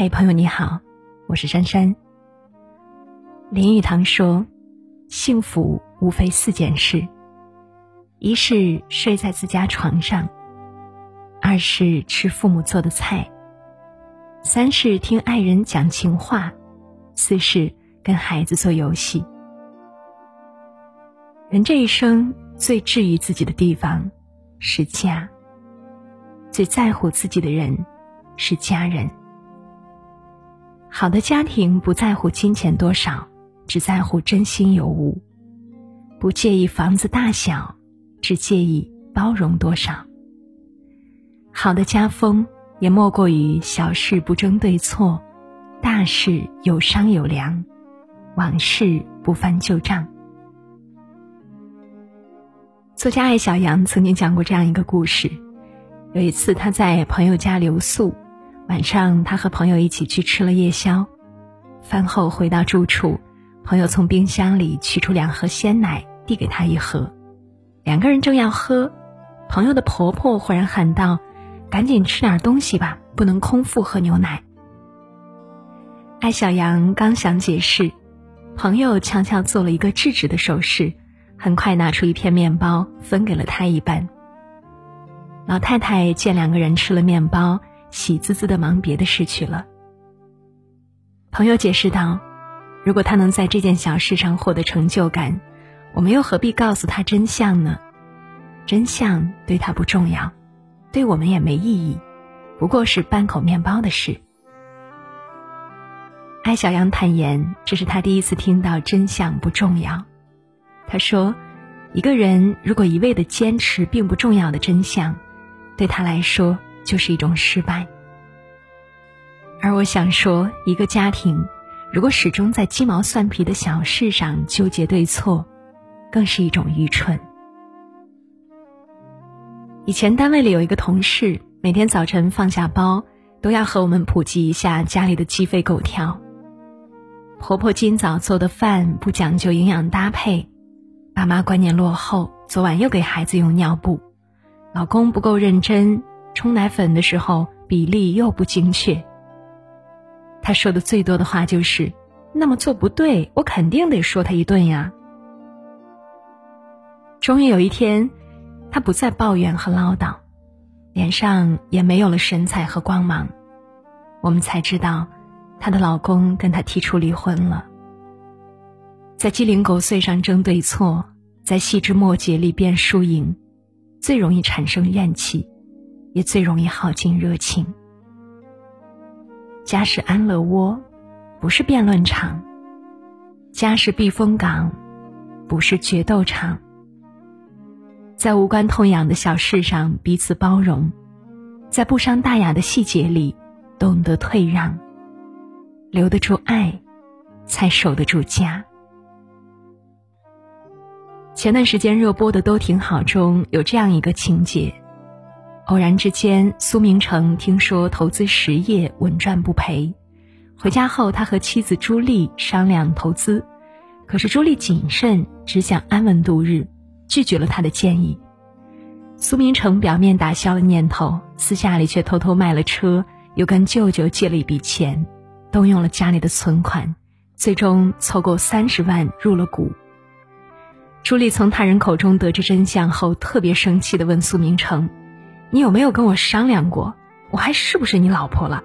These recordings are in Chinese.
嗨，朋友你好，我是珊珊。林语堂说：“幸福无非四件事，一是睡在自家床上，二是吃父母做的菜，三是听爱人讲情话，四是跟孩子做游戏。人这一生最治愈自己的地方是家，最在乎自己的人是家人。”好的家庭不在乎金钱多少，只在乎真心有无；不介意房子大小，只介意包容多少。好的家风也莫过于小事不争对错，大事有商有量，往事不翻旧账。作家艾小阳曾经讲过这样一个故事：有一次他在朋友家留宿。晚上，他和朋友一起去吃了夜宵，饭后回到住处，朋友从冰箱里取出两盒鲜奶，递给他一盒。两个人正要喝，朋友的婆婆忽然喊道：“赶紧吃点东西吧，不能空腹喝牛奶。”艾小阳刚想解释，朋友悄悄做了一个制止的手势，很快拿出一片面包分给了他一半。老太太见两个人吃了面包。喜滋滋的忙别的事去了。朋友解释道：“如果他能在这件小事上获得成就感，我们又何必告诉他真相呢？真相对他不重要，对我们也没意义，不过是半口面包的事。”艾小羊坦言，这是他第一次听到真相不重要。他说：“一个人如果一味的坚持并不重要的真相，对他来说。”就是一种失败，而我想说，一个家庭如果始终在鸡毛蒜皮的小事上纠结对错，更是一种愚蠢。以前单位里有一个同事，每天早晨放下包，都要和我们普及一下家里的鸡飞狗跳。婆婆今早做的饭不讲究营养搭配，爸妈观念落后，昨晚又给孩子用尿布，老公不够认真。冲奶粉的时候比例又不精确。他说的最多的话就是：“那么做不对，我肯定得说他一顿呀。”终于有一天，他不再抱怨和唠叨，脸上也没有了神采和光芒。我们才知道，她的老公跟她提出离婚了。在鸡零狗碎上争对错，在细枝末节里辩输赢，最容易产生怨气。也最容易耗尽热情。家是安乐窝，不是辩论场；家是避风港，不是决斗场。在无关痛痒的小事上彼此包容，在不伤大雅的细节里懂得退让，留得住爱，才守得住家。前段时间热播的《都挺好》中有这样一个情节。偶然之间，苏明成听说投资实业稳赚不赔，回家后他和妻子朱莉商量投资，可是朱莉谨慎，只想安稳度日，拒绝了他的建议。苏明成表面打消了念头，私下里却偷偷卖了车，又跟舅舅借了一笔钱，动用了家里的存款，最终凑够三十万入了股。朱莉从他人口中得知真相后，特别生气地问苏明成。你有没有跟我商量过，我还是不是你老婆了？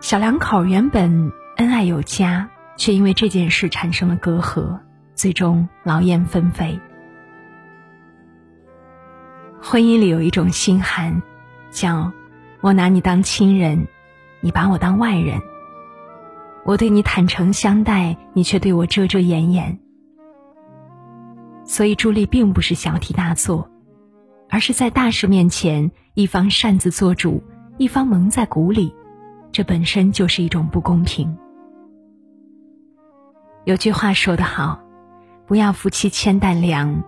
小两口原本恩爱有加，却因为这件事产生了隔阂，最终劳燕分飞。婚姻里有一种心寒，叫我拿你当亲人，你把我当外人。我对你坦诚相待，你却对我遮遮掩掩。所以朱莉并不是小题大做。而是在大事面前，一方擅自做主，一方蒙在鼓里，这本身就是一种不公平。有句话说得好：“不要夫妻千担粮，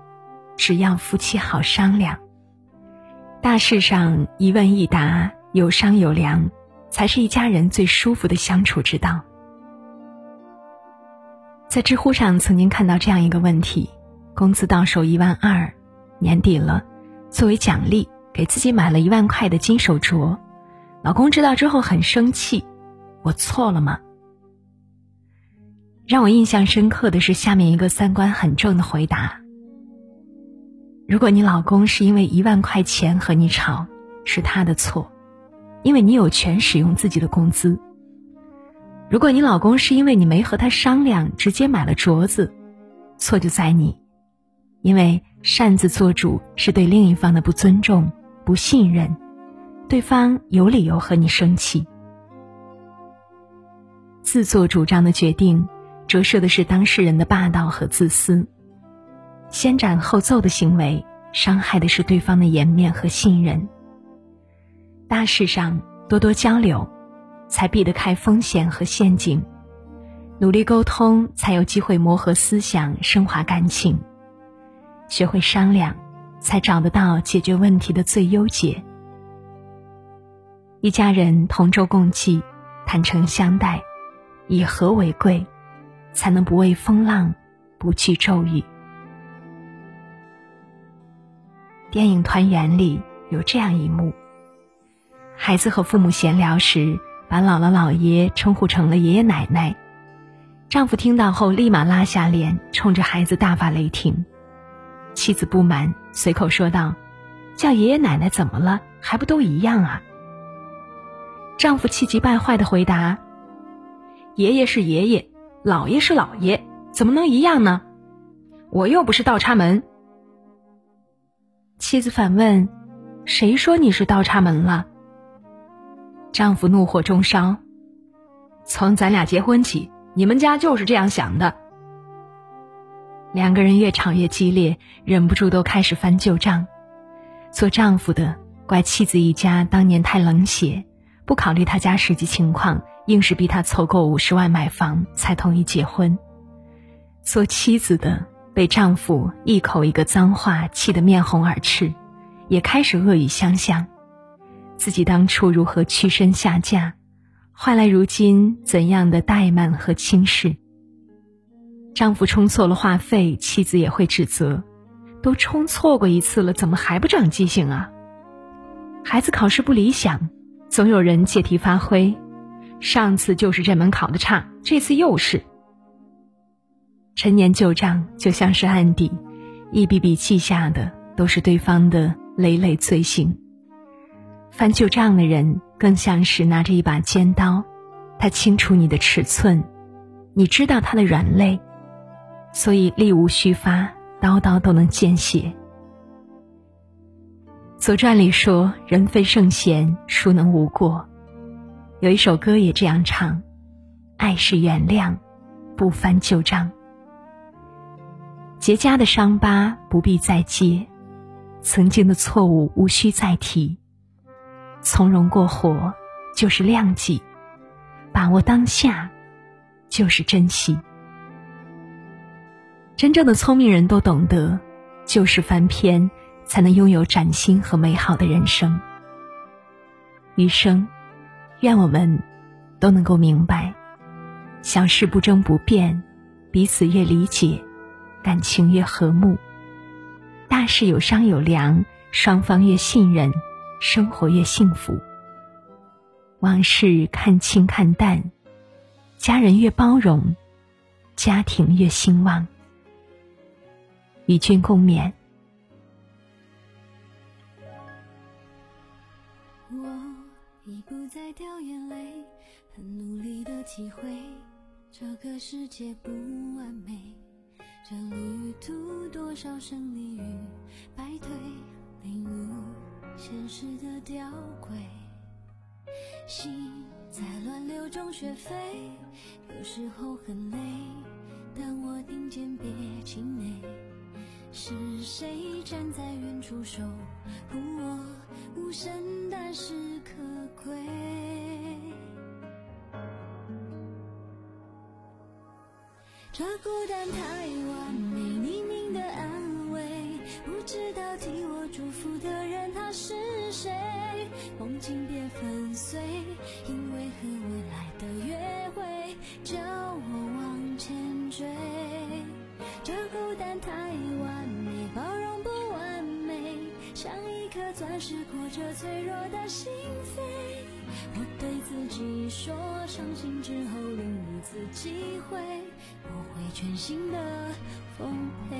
只要夫妻好商量。”大事上一问一答，有商有量，才是一家人最舒服的相处之道。在知乎上曾经看到这样一个问题：工资到手一万二，年底了。作为奖励，给自己买了一万块的金手镯，老公知道之后很生气，我错了吗？让我印象深刻的是下面一个三观很正的回答：如果你老公是因为一万块钱和你吵，是他的错，因为你有权使用自己的工资；如果你老公是因为你没和他商量，直接买了镯子，错就在你，因为擅自做主是对另一方的不尊重、不信任。对方有理由和你生气，自作主张的决定折射的是当事人的霸道和自私，先斩后奏的行为伤害的是对方的颜面和信任。大事上多多交流，才避得开风险和陷阱；努力沟通，才有机会磨合思想、升华感情；学会商量，才找得到解决问题的最优解。一家人同舟共济，坦诚相待，以和为贵，才能不畏风浪，不惧骤雨。电影《团圆》里有这样一幕：孩子和父母闲聊时，把姥姥姥爷称呼成了爷爷奶奶。丈夫听到后，立马拉下脸，冲着孩子大发雷霆。妻子不满，随口说道：“叫爷爷奶奶怎么了？还不都一样啊？”丈夫气急败坏的回答：“爷爷是爷爷，姥爷是姥爷，怎么能一样呢？我又不是倒插门。”妻子反问：“谁说你是倒插门了？”丈夫怒火中烧：“从咱俩结婚起，你们家就是这样想的。”两个人越吵越激烈，忍不住都开始翻旧账。做丈夫的怪妻子一家当年太冷血。不考虑他家实际情况，硬是逼他凑够五十万买房才同意结婚。做妻子的被丈夫一口一个脏话气得面红耳赤，也开始恶语相向。自己当初如何屈身下嫁，换来如今怎样的怠慢和轻视？丈夫充错了话费，妻子也会指责：都充错过一次了，怎么还不长记性啊？孩子考试不理想。总有人借题发挥，上次就是这门考的差，这次又是。陈年旧账就像是案底，一笔笔记下的都是对方的累累罪行。翻旧账的人更像是拿着一把尖刀，他清楚你的尺寸，你知道他的软肋，所以力无虚发，刀刀都能见血。《左传》里说：“人非圣贤，孰能无过？”有一首歌也这样唱：“爱是原谅，不翻旧账。结痂的伤疤不必再揭，曾经的错误无需再提。从容过活就是谅解，把握当下就是珍惜。真正的聪明人都懂得，就是翻篇。”才能拥有崭新和美好的人生。余生，愿我们都能够明白：小事不争不辩，彼此越理解，感情越和睦；大事有商有量，双方越信任，生活越幸福。往事看清看淡，家人越包容，家庭越兴旺。与君共勉。掉眼泪，很努力的体会，这个世界不完美，这旅途多少胜利与败退，领悟现实的吊诡，心在乱流中学飞，有时候很累，但我听见别气馁，是谁？站在远处守护我，无声但是可贵。这孤单太完美，匿名的安慰，不知道替我祝福的人他是谁？梦境别粉碎，因为和未来的约会，叫我往前追。这孤单太完钻石裹着脆弱的心扉。我对自己说，伤心之后另一次机会，我会全心的奉陪。